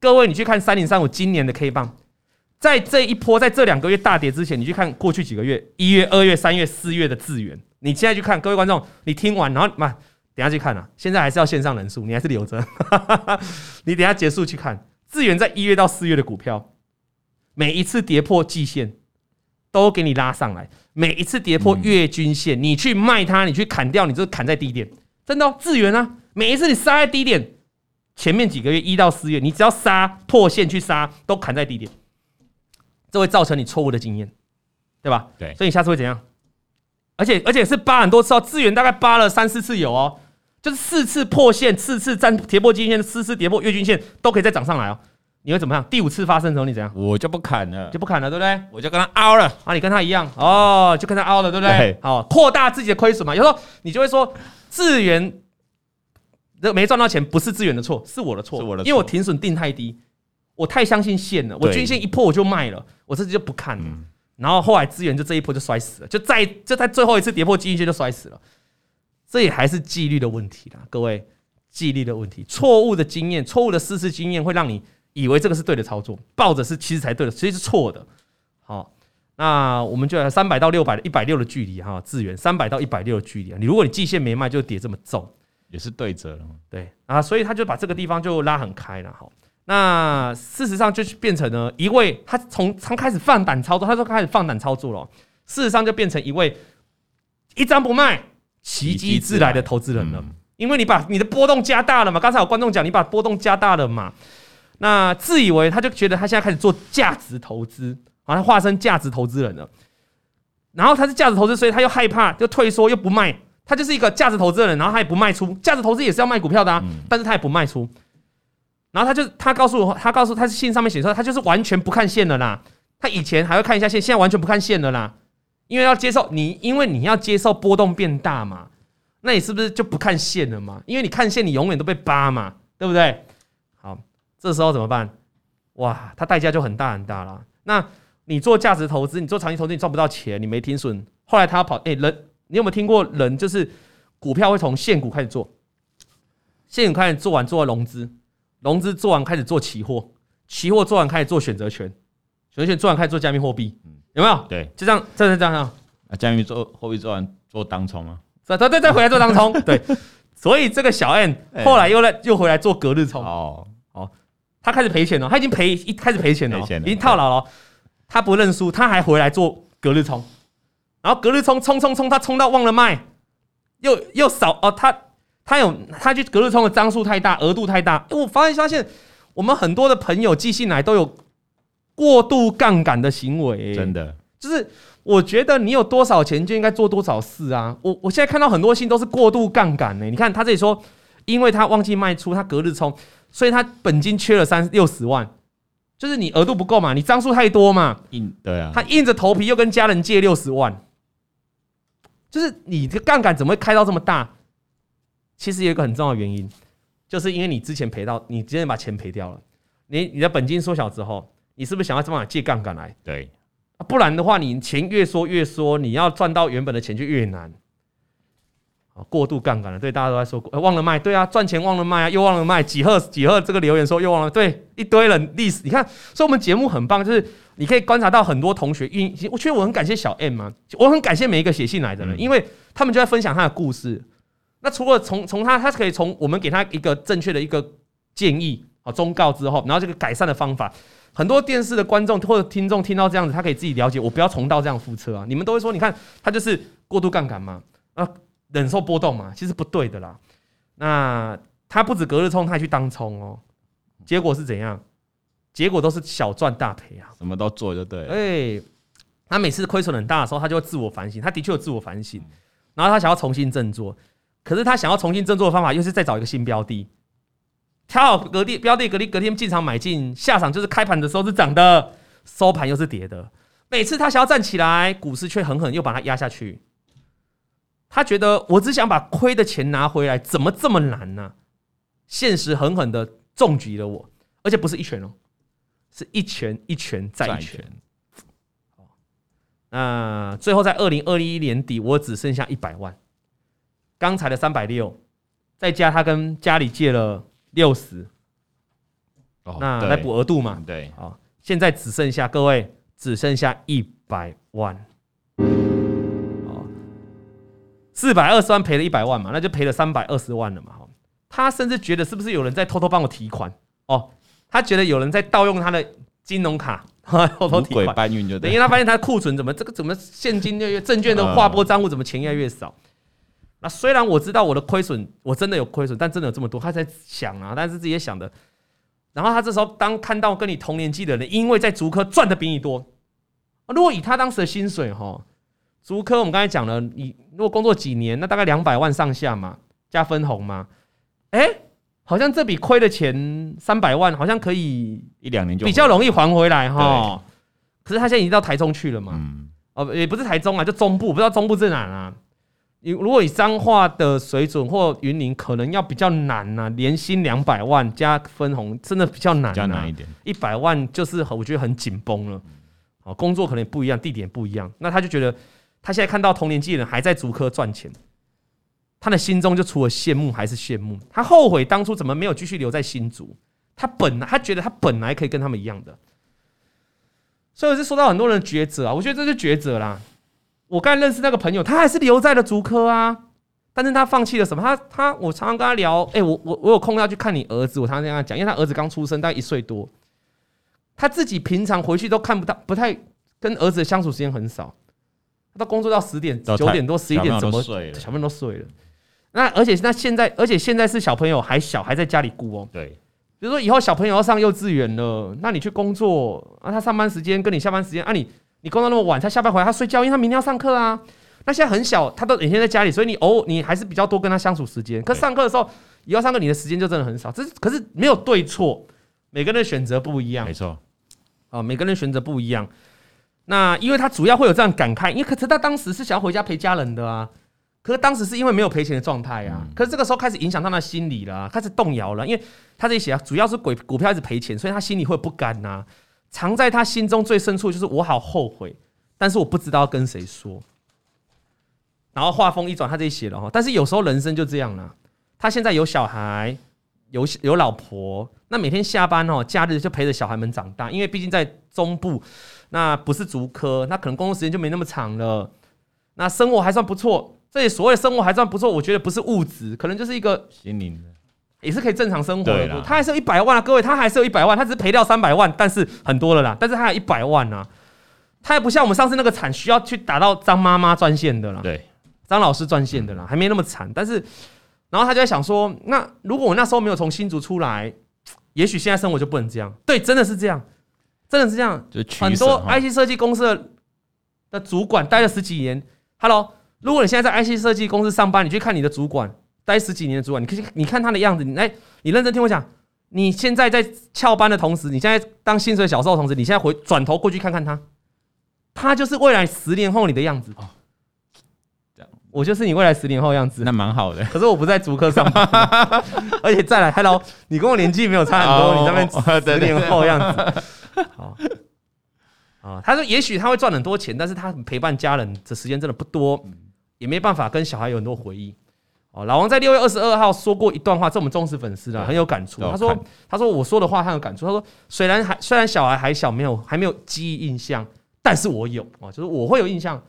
各位，你去看三零三五今年的 K 棒，在这一波，在这两个月大跌之前，你去看过去几个月，一月、二月、三月、四月的智原。你现在去看，各位观众，你听完然后嘛。等下去看啊！现在还是要线上人数，你还是留着。你等下结束去看，智源在一月到四月的股票，每一次跌破季线，都给你拉上来；每一次跌破月均线，你去卖它，你去砍掉，你就砍在低点。真的哦，智源啊！每一次你杀在低点，前面几个月一到四月，你只要杀破线去杀，都砍在低点，这会造成你错误的经验，对吧？对，所以你下次会怎样？而且而且是扒很多次哦，资源大概扒了三四次有哦，就是四次破线，四次站跌破均线，四次跌破月均线，都可以再涨上来哦。你会怎么样？第五次发生的时候你怎样？我就不砍了，就不砍了，对不对？我就跟他凹了啊！你跟他一样哦，就跟他凹了，对不对？对好，扩大自己的亏损嘛。有时候你就会说，资源这没赚到钱，不是资源的错，是我的错，是我的错，因为我停损定太低，我太相信线了，我均线一破我就卖了，我这次就不看了。嗯、然后后来资源就这一波就摔死了，就在就在最后一次跌破均线就摔死了。这也还是纪律的问题啦，各位，纪律的问题，错误的经验，错误的试试经验会让你。以为这个是对的操作，抱着是其实才对的，其实是错的。好，那我们就来三百到六百的一百六的距离哈，资源三百到一百六的距离啊。你如果你季线没卖，就跌这么重，也是对折了。对啊，所以他就把这个地方就拉很开了。好，那事实上就变成了一位他从刚开始放胆操作，他说开始放胆操作了，事实上就变成一位一张不卖，奇迹自来的投资人了。因为你把你的波动加大了嘛，刚才有观众讲你把波动加大了嘛。那自以为他就觉得他现在开始做价值投资，好像化身价值投资人了。然后他是价值投资，所以他又害怕，又退缩，又不卖。他就是一个价值投资人，然后他也不卖出。价值投资也是要卖股票的啊，但是他也不卖出。然后他就他告诉我，他告诉他是信上面写说，他就是完全不看线的啦。他以前还会看一下线，现在完全不看线的啦。因为要接受你，因为你要接受波动变大嘛，那你是不是就不看线了嘛？因为你看线，你永远都被扒嘛，对不对？好这时候怎么办？哇，它代价就很大很大了。那你做价值投资，你做长期投资，你赚不到钱，你没停损。后来他跑，哎，人，你有没有听过人就是股票会从现股开始做，现股开始做完做完融资，融资做完开始做期货，期货做完开始做选择权，选择权做完开始做加密货币，有没有？对，就这样，这样这样。啊，江鱼做货币做完做当冲啊？对对对，再回来做当冲。对，所以这个小 N 后来又来又回来做隔日冲。哦。他开始赔钱了，他已经赔一开始赔钱了，已经套牢了。他不认输，他还回来做隔日冲，然后隔日冲冲冲冲，他冲到忘了卖，又又少哦。他他有他去隔日冲的张数太大，额度太大。我发现发现我们很多的朋友寄信来都有过度杠杆的行为，真的就是我觉得你有多少钱就应该做多少事啊。我我现在看到很多信都是过度杠杆呢。你看他这里说，因为他忘记卖出，他隔日冲。所以他本金缺了三六十万，就是你额度不够嘛，你张数太多嘛，硬对啊，他硬着头皮又跟家人借六十万，就是你这杠杆怎么会开到这么大？其实有一个很重要的原因，就是因为你之前赔到，你之前把钱赔掉了，你你的本金缩小之后，你是不是想要这么借杠杆来？对，不然的话，你钱越缩越缩，你要赚到原本的钱就越难。过度杠杆了，对，大家都在说过，忘了卖，对啊，赚钱忘了卖啊，又忘了卖，几贺几贺这个留言说又忘了，对，一堆人历史，你看，所以我们节目很棒，就是你可以观察到很多同学，运我觉得我很感谢小 M 啊，我很感谢每一个写信来的人，因为他们就在分享他的故事。那除了从从他，他可以从我们给他一个正确的一个建议啊忠告之后，然后这个改善的方法，很多电视的观众或者听众听到这样子，他可以自己了解，我不要重蹈这样覆辙啊。你们都会说，你看他就是过度杠杆嘛，啊。忍受波动嘛，其实不对的啦。那他不止隔日冲，他还去当冲哦。结果是怎样？结果都是小赚大赔啊。什么都做就对了。哎，他每次亏损很大的时候，他就会自我反省。他的确有自我反省，然后他想要重新振作。可是他想要重新振作的方法，又是再找一个新标的，挑好隔地标的，隔天隔天进场买进，下场就是开盘的时候是涨的，收盘又是跌的。每次他想要站起来，股市却狠狠又把他压下去。他觉得我只想把亏的钱拿回来，怎么这么难呢？现实狠狠的重击了我，而且不是一拳哦，是一拳一拳再一拳。那最后在二零二一年底，我只剩下一百万，刚才的三百六，再加他跟家里借了六十，那来补额度嘛？对，好，现在只剩下各位只剩下一百万。四百二十万赔了一百万嘛，那就赔了三百二十万了嘛。他甚至觉得是不是有人在偷偷帮我提款哦？他觉得有人在盗用他的金融卡，偷偷提款搬运就对。等于他发现他的库存怎么这个怎么现金越越证券的划拨账户怎么钱越来越少。那虽然我知道我的亏损，我真的有亏损，但真的有这么多，他在想啊，但是自己也想的。然后他这时候当看到跟你同年纪的人，因为在竹科赚的比你多，如果以他当时的薪水哈。竹科我们刚才讲了，你如果工作几年，那大概两百万上下嘛，加分红嘛，哎、欸，好像这笔亏的钱三百万，好像可以一两年就比较容易还回来哈。可是他现在已经到台中去了嘛，嗯、哦，也不是台中啊，就中部，不知道中部在哪啊。你如果以彰化的水准或云林，可能要比较难呐、啊。年薪两百万加分红，真的比较难、啊，比较难一点。一百万就是我觉得很紧绷了。哦，工作可能也不一样，地点不一样。那他就觉得，他现在看到同年纪的人还在竹科赚钱，他的心中就除了羡慕还是羡慕。他后悔当初怎么没有继续留在新竹。他本来他觉得他本来可以跟他们一样的。所以我就说到很多人的抉择啊，我觉得这是抉择啦。我刚才认识那个朋友，他还是留在了竹科啊，但是他放弃了什么？他他，我常常跟他聊，哎、欸，我我我有空要去看你儿子，我常常跟他讲，因为他儿子刚出生，大概一岁多，他自己平常回去都看不到，不太跟儿子的相处时间很少，他都工作到十点、九点多、十一点，怎么小朋友都睡了？那而且那现在，而且现在是小朋友还小，还在家里顾哦。对，比如说以后小朋友要上幼稚园了，那你去工作啊，他上班时间跟你下班时间啊，你。你工作那么晚，他下班回来他睡觉，因为他明天要上课啊。那现在很小，他都每天在家里，所以你偶尔你还是比较多跟他相处时间。可是上课的时候，以后上课你的时间就真的很少。这是可是没有对错，每个人的选择不一样。没错，啊，每个人选择不一样。那因为他主要会有这样感慨，因为可是他当时是想要回家陪家人的啊。可是当时是因为没有赔钱的状态啊。可是这个时候开始影响他的心理了啊，开始动摇了。因为他这里写啊，主要是股股票一直赔钱，所以他心里会不甘呐。藏在他心中最深处就是我好后悔，但是我不知道跟谁说。然后话锋一转，他这里写了哈，但是有时候人生就这样了。他现在有小孩，有有老婆，那每天下班哦，假日就陪着小孩们长大。因为毕竟在中部，那不是竹科，那可能工作时间就没那么长了。那生活还算不错，这里所谓生活还算不错，我觉得不是物质，可能就是一个心灵的。也是可以正常生活的，他还是有一百万啊，各位，他还是有一百万，他只是赔掉三百万，但是很多了啦，但是他还有一百万啊，他也不像我们上次那个惨，需要去打到张妈妈专线的啦，对，张老师专线的啦，还没那么惨，但是，然后他就在想说，那如果我那时候没有从新竹出来，也许现在生活就不能这样，对，真的是这样，真的是这样，很多 IC 设计公司的的主管待了十几年，Hello，如果你现在在 IC 设计公司上班，你去看你的主管。待十几年的主管，你可以你看他的样子，你来，你认真听我讲。你现在在翘班的同时，你现在当薪水小受的同时，你现在回转头过去看看他，他就是未来十年后你的样子。哦，这样，我就是你未来十年后的样子，那蛮好的。可是我不在足科上班，而且再来，Hello，你跟我年纪没有差很多，哦、你那边十年后的样子。好，啊，他说也许他会赚很多钱，但是他陪伴家人的时间真的不多，也没办法跟小孩有很多回忆。哦，老王在六月二十二号说过一段话，这我们忠实粉丝啊，很有感触。他说：“他说我说的话他有感触。他说虽然还虽然小孩还小，没有还没有记忆印象，但是我有啊，就是我会有印象。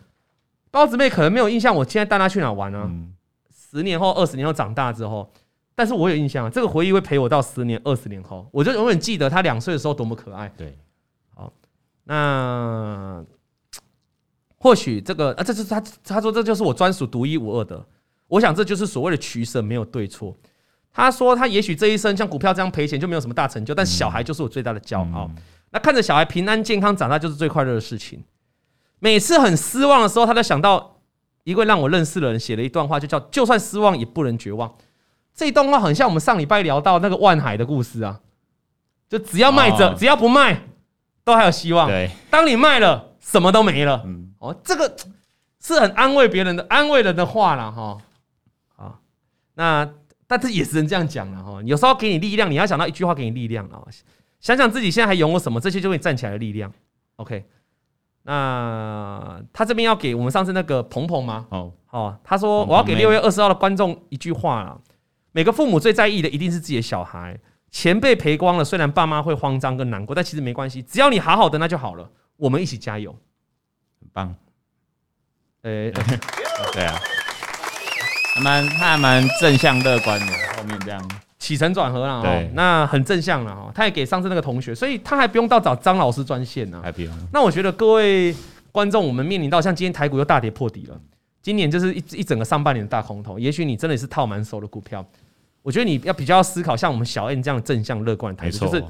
包子妹可能没有印象，我现在带她去哪玩呢？嗯、十年后、二十年后长大之后，但是我有印象，这个回忆会陪我到十年、二十年后，我就永远记得他两岁的时候多么可爱。对，好，那或许这个啊，这是他他说这就是我专属独一无二的。”我想这就是所谓的取舍，没有对错。他说他也许这一生像股票这样赔钱就没有什么大成就，但小孩就是我最大的骄傲。那看着小孩平安健康长大就是最快乐的事情。每次很失望的时候，他都想到一位让我认识的人写了一段话，就叫“就算失望也不能绝望”。这一段话很像我们上礼拜聊到那个万海的故事啊，就只要卖着，只要不卖，都还有希望。对，当你卖了，什么都没了。哦，这个是很安慰别人的、安慰人的话了哈。那，但是也只能这样讲了哈。有时候给你力量，你要想到一句话给你力量啊。想想自己现在还拥有什么，这些就会站起来的力量。OK，那他这边要给我们上次那个鹏鹏吗？哦，哦，他说我要给六月二十号的观众一句话啊。每个父母最在意的一定是自己的小孩，钱被赔光了，虽然爸妈会慌张跟难过，但其实没关系，只要你好好的那就好了。我们一起加油，很棒。诶，对啊。还蛮，他还蛮正向乐观的，后面这样起承转合了，对，那很正向了哈。他也给上次那个同学，所以他还不用到找张老师专线呢，还不用。那我觉得各位观众，我们面临到像今天台股又大跌破底了，今年就是一一整个上半年的大空头，也许你真的是套满手的股票，我觉得你要比较思考，像我们小 N 这样正向乐观的态度，就是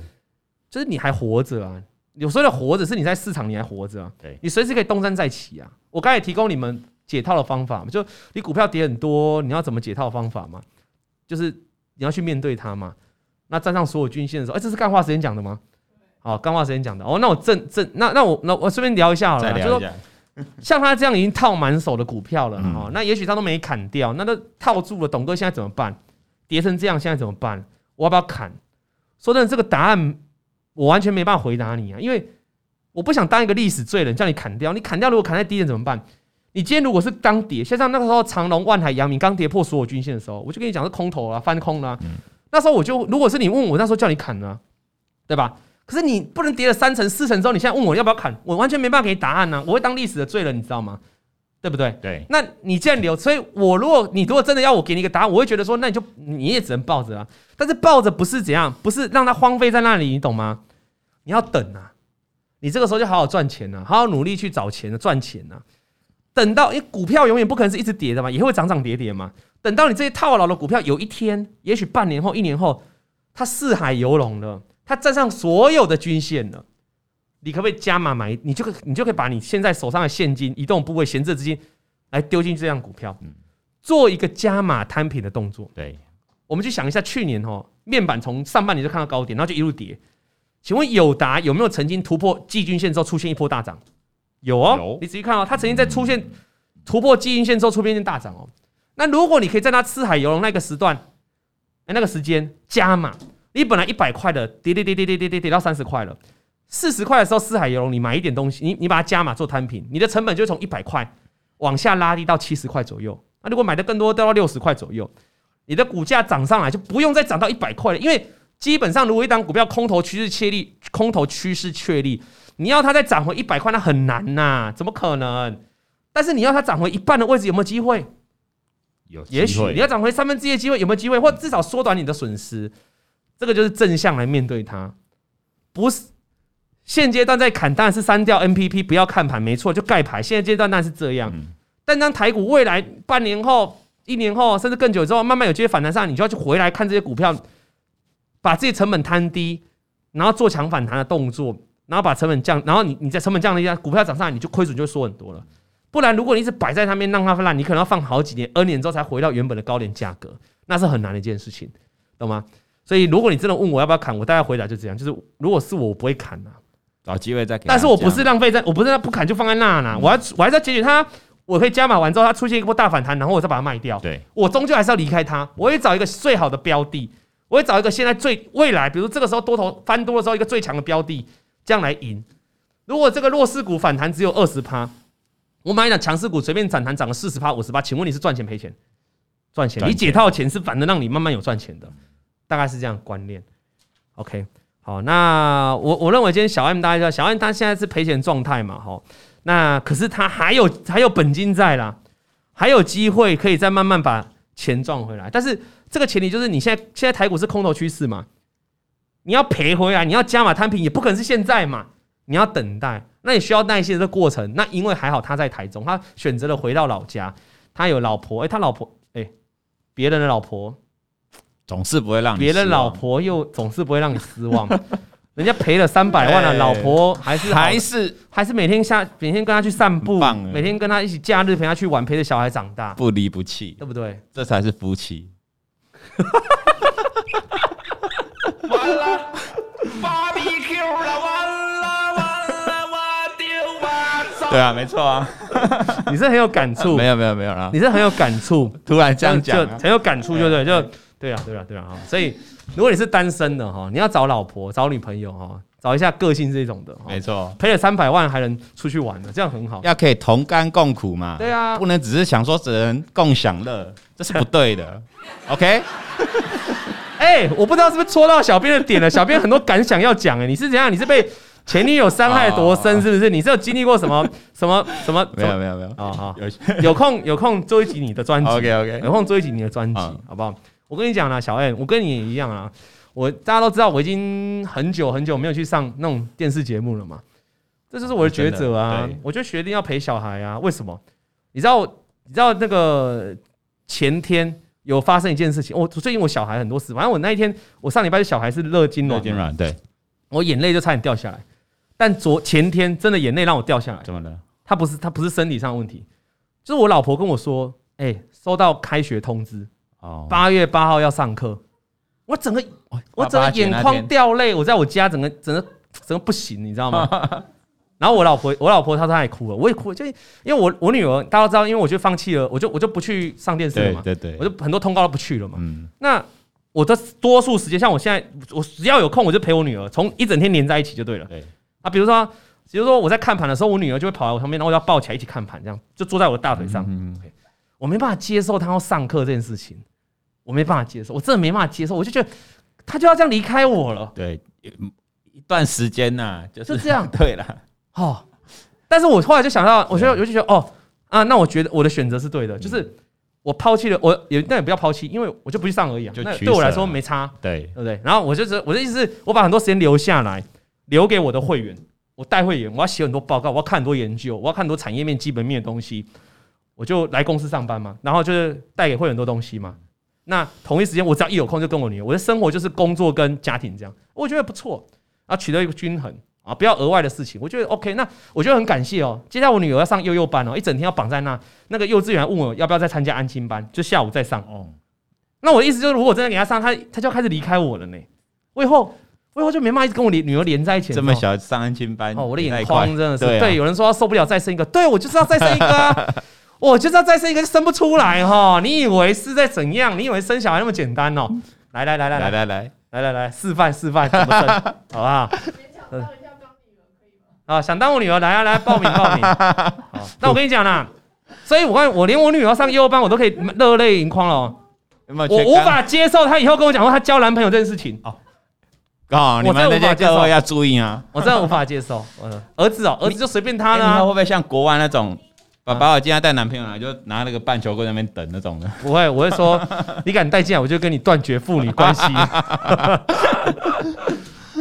就是你还活着啊，有时候的活着是你在市场你还活着啊，对，你随时可以东山再起啊。我刚才提供你们解套的方法，就你股票跌很多，你要怎么解套方法嘛？就是你要去面对它嘛。那站上所有均线的时候，哎、欸，这是干话时间讲的吗？好，干话时间讲的。哦，那我正正，那那我那我顺便聊一下好了，就说像他这样已经套满手的股票了啊、嗯哦，那也许他都没砍掉，那都套住了。董哥现在怎么办？跌成这样，现在怎么办？我要不要砍？说真的，这个答案我完全没办法回答你啊，因为我不想当一个历史罪人，叫你砍掉。你砍掉，如果砍在低点怎么办？你今天如果是刚跌，像像那个时候长隆、万海、阳明刚跌破所有均线的时候，我就跟你讲是空头啊，翻空了、啊。嗯、那时候我就，如果是你问我，那时候叫你砍呢、啊，对吧？可是你不能跌了三成、四成之后，你现在问我要不要砍，我完全没办法给你答案呢、啊。我会当历史的罪人，你知道吗？对不对？对。那你既然留，所以我如果你如果真的要我给你一个答案，我会觉得说，那你就你也只能抱着啊。但是抱着不是怎样，不是让它荒废在那里，你懂吗？你要等啊，你这个时候就好好赚钱啊，好好努力去找钱赚钱啊。等到因为股票永远不可能是一直跌的嘛，也会涨涨跌跌嘛。等到你这些套牢的股票有一天，也许半年后、一年后，它四海游龙了，它站上所有的均线了。你可不可以加码买？你就可你就可以把你现在手上的现金、移动部位、闲置资金来丢进这样股票，做一个加码摊平的动作。对，我们去想一下，去年哦，面板从上半年就看到高点，然后就一路跌。请问友达有没有曾经突破季均线之后出现一波大涨？有哦，有你仔细看哦，它曾经在出现突破季均线之后出现一大涨哦。那如果你可以在它四海游龙那个时段，哎，那个时间加码，你本来一百块的跌跌跌跌跌跌跌跌到三十块了。四十块的时候，四海游龙，你买一点东西，你你把它加码做摊平，你的成本就从一百块往下拉低到七十块左右。那如果买的更多，掉到六十块左右，你的股价涨上来就不用再涨到一百块了。因为基本上，如果一档股票空头趋势确立，空头趋势确立，你要它再涨回一百块，那很难呐、啊，怎么可能？但是你要它涨回一半的位置，有没有机会？有，也许你要涨回三分之一的机会，有没有机会？或至少缩短你的损失，这个就是正向来面对它，不是。现阶段在砍，当然是删掉 NPP，不要看盘，没错，就盖牌。现在阶段当然是这样，但当台股未来半年后、一年后，甚至更久之后，慢慢有机会反弹上，你就要去回来看这些股票，把自己成本摊低，然后做强反弹的动作，然后把成本降，然后你你在成本降了一下，股票涨上来，你就亏损就会缩很多了。不然，如果你一直摆在那边让它烂，你可能要放好几年、N 年之后才回到原本的高点价格，那是很难的一件事情，懂吗？所以，如果你真的问我要不要砍，我大概回答就这样，就是如果是我，我不会砍啊。找机会再给，但是我不是浪费在，我不是不砍就放在那呢，我要我还是要解决它，我可以加码完之后，它出现一波大反弹，然后我再把它卖掉。对，我终究还是要离开它，我会找一个最好的标的，我会找一个现在最未来，比如这个时候多头翻多的时候，一个最强的标的，这样来赢。如果这个弱势股反弹只有二十趴，我买一档强势股随便反弹涨个四十趴、五十趴，请问你是赚钱赔钱？赚钱，你解套钱是反正让你慢慢有赚钱的，大概是这样观念。OK。好，那我我认为今天小 M 大家知道，小 M 他现在是赔钱状态嘛，哈，那可是他还有还有本金在啦，还有机会可以再慢慢把钱赚回来。但是这个前提就是你现在现在台股是空头趋势嘛，你要赔回来，你要加码摊平，也不可能是现在嘛，你要等待，那你需要耐心的过程。那因为还好他在台中，他选择了回到老家，他有老婆，哎，他老婆，哎，别人的老婆。总是不会让你别人老婆又总是不会让你失望，人家赔了三百万了，老婆还是还是还是每天下每天跟他去散步，每天跟他一起假日陪他去玩，陪着小孩长大，不离不弃，对不对？这才是夫妻。完了，BBQ 了，完了完了，我丢完。对啊，没错啊，你是很有感触，没有没有没有啦，你是很有感触，突然这样讲，很有感触，就对？就。对啊，对啊，对啊，哈！所以如果你是单身的哈，你要找老婆、找女朋友哈，找一下个性这种的，没错，赔了三百万还能出去玩的，这样很好。要可以同甘共苦嘛？对啊，不能只是想说只能共享乐，这是不对的。OK？哎，我不知道是不是戳到小编的点了，小编很多感想要讲哎，你是怎样？你是被前女友伤害多深？是不是？你是有经历过什么什么什么？没有没有没有啊好，有有空有空做一集你的专辑，OK OK，有空做一集你的专辑，好不好？我跟你讲啦，小 M，我跟你也一样啊。我大家都知道，我已经很久很久没有去上那种电视节目了嘛。这就是我的抉择啊。我就决定要陪小孩啊。为什么？你知道，你知道那个前天有发生一件事情。我最近我小孩很多事，反正我那一天，我上礼拜的小孩是热痙攣，热痙攣，对，我眼泪就差点掉下来。但昨前天真的眼泪让我掉下来。怎么了？他不是他不是生理上的问题，就是我老婆跟我说，哎、欸，收到开学通知，哦，八月八号要上课，我整个我整个眼眶掉泪，我在我家整个整个整个不行，你知道吗？然后我老婆我老婆她她也哭了，我也哭了，就因为我我女儿大家都知道，因为我就放弃了，我就我就不去上电视了嘛，对对对，我就很多通告都不去了嘛，嗯，那我的多数时间，像我现在我只要有空我就陪我女儿，从一整天黏在一起就对了，对啊，比如说。比如说我在看盘的时候，我女儿就会跑来我旁边，然后我要抱起来一起看盘，这样就坐在我的大腿上。嗯嗯.我没办法接受她要上课这件事情，我没办法接受，我真的没办法接受。我就觉得她就要这样离开我了。对，一段时间呐、啊，就是这样。对了，哦，但是我后来就想到，我觉得我就觉得哦啊，那我觉得我的选择是对的，就是我抛弃了，我也那也不要抛弃，因为我就不去上而已啊。那对我来说没差，对对不对？然后我就是我的意思是我把很多时间留下来，留给我的会员。我带会员，我要写很多报告，我要看很多研究，我要看很多产业面、基本面的东西，我就来公司上班嘛，然后就是带给会员很多东西嘛。那同一时间，我只要一有空就跟我女儿，我的生活就是工作跟家庭这样，我觉得不错啊，取得一个均衡啊，不要额外的事情，我觉得 OK。那我觉得很感谢哦。接下来我女儿要上幼幼班哦，一整天要绑在那，那个幼稚园问我要不要再参加安亲班，就下午再上哦。那我的意思就是，如果真的给她上，她她就要开始离开我了呢。我以后。我以后就没办法一直跟我女女儿连在一起。这么小上安亲班哦，我的眼眶真的是对。有人说受不了再生一个，对我就是要再生一个啊！我就知道再生一个，就生不出来哈！你以为是在怎样？你以为生小孩那么简单哦？来来来来来来来来来来示范示范怎么生，好不好？嗯。啊，想当我女儿来啊来报名报名。好，那我跟你讲啦，所以我看我连我女儿上幼儿班我都可以热泪盈眶了。我无法接受她以后跟我讲说她交男朋友这件事情哦。哦，你们那些教授要注意啊！我真的无法接受。儿子哦，儿子就随便他呢。他会不会像国外那种，爸爸我今天带男朋友来，就拿那个棒球棍在那边等那种的？不会，我会说，你敢带进来，我就跟你断绝父女关系。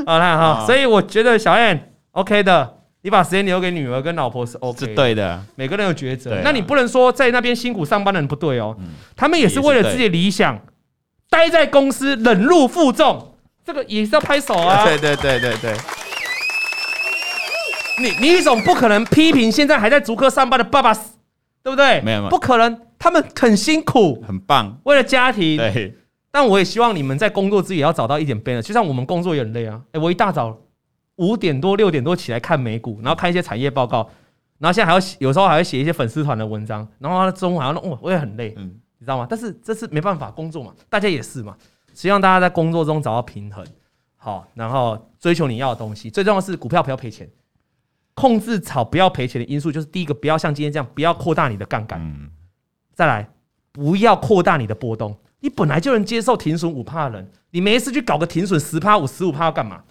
好啦哈，所以我觉得小燕 OK 的，你把时间留给女儿跟老婆是 OK，是对的。每个人有抉择，那你不能说在那边辛苦上班的人不对哦。他们也是为了自己的理想，待在公司忍辱负重。这个也是要拍手啊！对对对对对，你你总不可能批评现在还在足科上班的爸爸，对不对？没有没有，不可能，他们很辛苦，很棒，为了家庭。对，但我也希望你们在工作之余也要找到一点悲乐。就像我们工作也很累啊，哎，我一大早五点多六点多起来看美股，然后看一些产业报告，然后现在还要写，有时候还要写一些粉丝团的文章，然后中午还要弄，我我也很累，嗯，你知道吗？但是这是没办法，工作嘛，大家也是嘛。希望大家在工作中找到平衡，好，然后追求你要的东西。最重要的是股票不要赔钱，控制炒不要赔钱的因素就是第一个，不要像今天这样，不要扩大你的杠杆。嗯。再来，不要扩大你的波动。你本来就能接受停损五趴的人，你没事去搞个停损十趴、五十五趴要干嘛？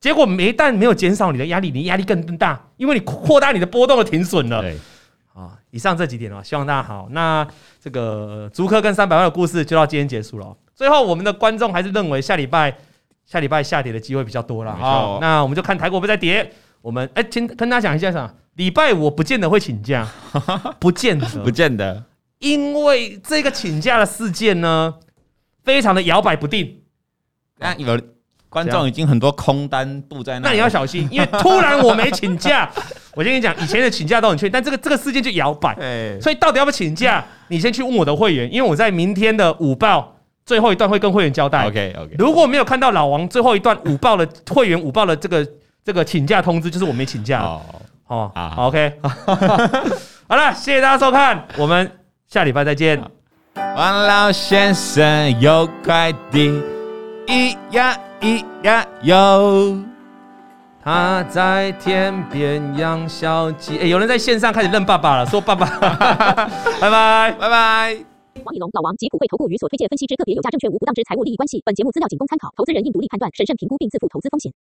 结果没但没有减少你的压力，你压力更更大，因为你扩大你的波动的停损了。对。啊，以上这几点哦，希望大家好。那这个足科跟三百万的故事就到今天结束了。最后，我们的观众还是认为下礼拜下礼拜下跌的机会比较多了。好，那我们就看台股会再跌。我们哎，先跟大家讲一下啥？礼拜五不见得会请假，不见得，不见得，因为这个请假的事件呢，非常的摇摆不定。那有观众已经很多空单布在那，那你要小心，因为突然我没请假。我先跟你讲，以前的请假都很确定，但这个这个事件就摇摆。所以到底要不要请假？你先去问我的会员，因为我在明天的午报。最后一段会跟会员交代。OK OK。如果没有看到老王最后一段午报的会员午报的这个这个请假通知，就是我没请假。哦哦好 OK。好了，谢谢大家收看，我们下礼拜再见。王老先生有快递，咿呀咿呀哟，他在天边养小鸡。哎，有人在线上开始认爸爸了，说爸爸。拜拜拜拜。王以龙、老王及普惠投顾与所推荐分析之个别有价证券无不当之财务利益关系。本节目资料仅供参考，投资人应独立判断、审慎评估并自负投资风险。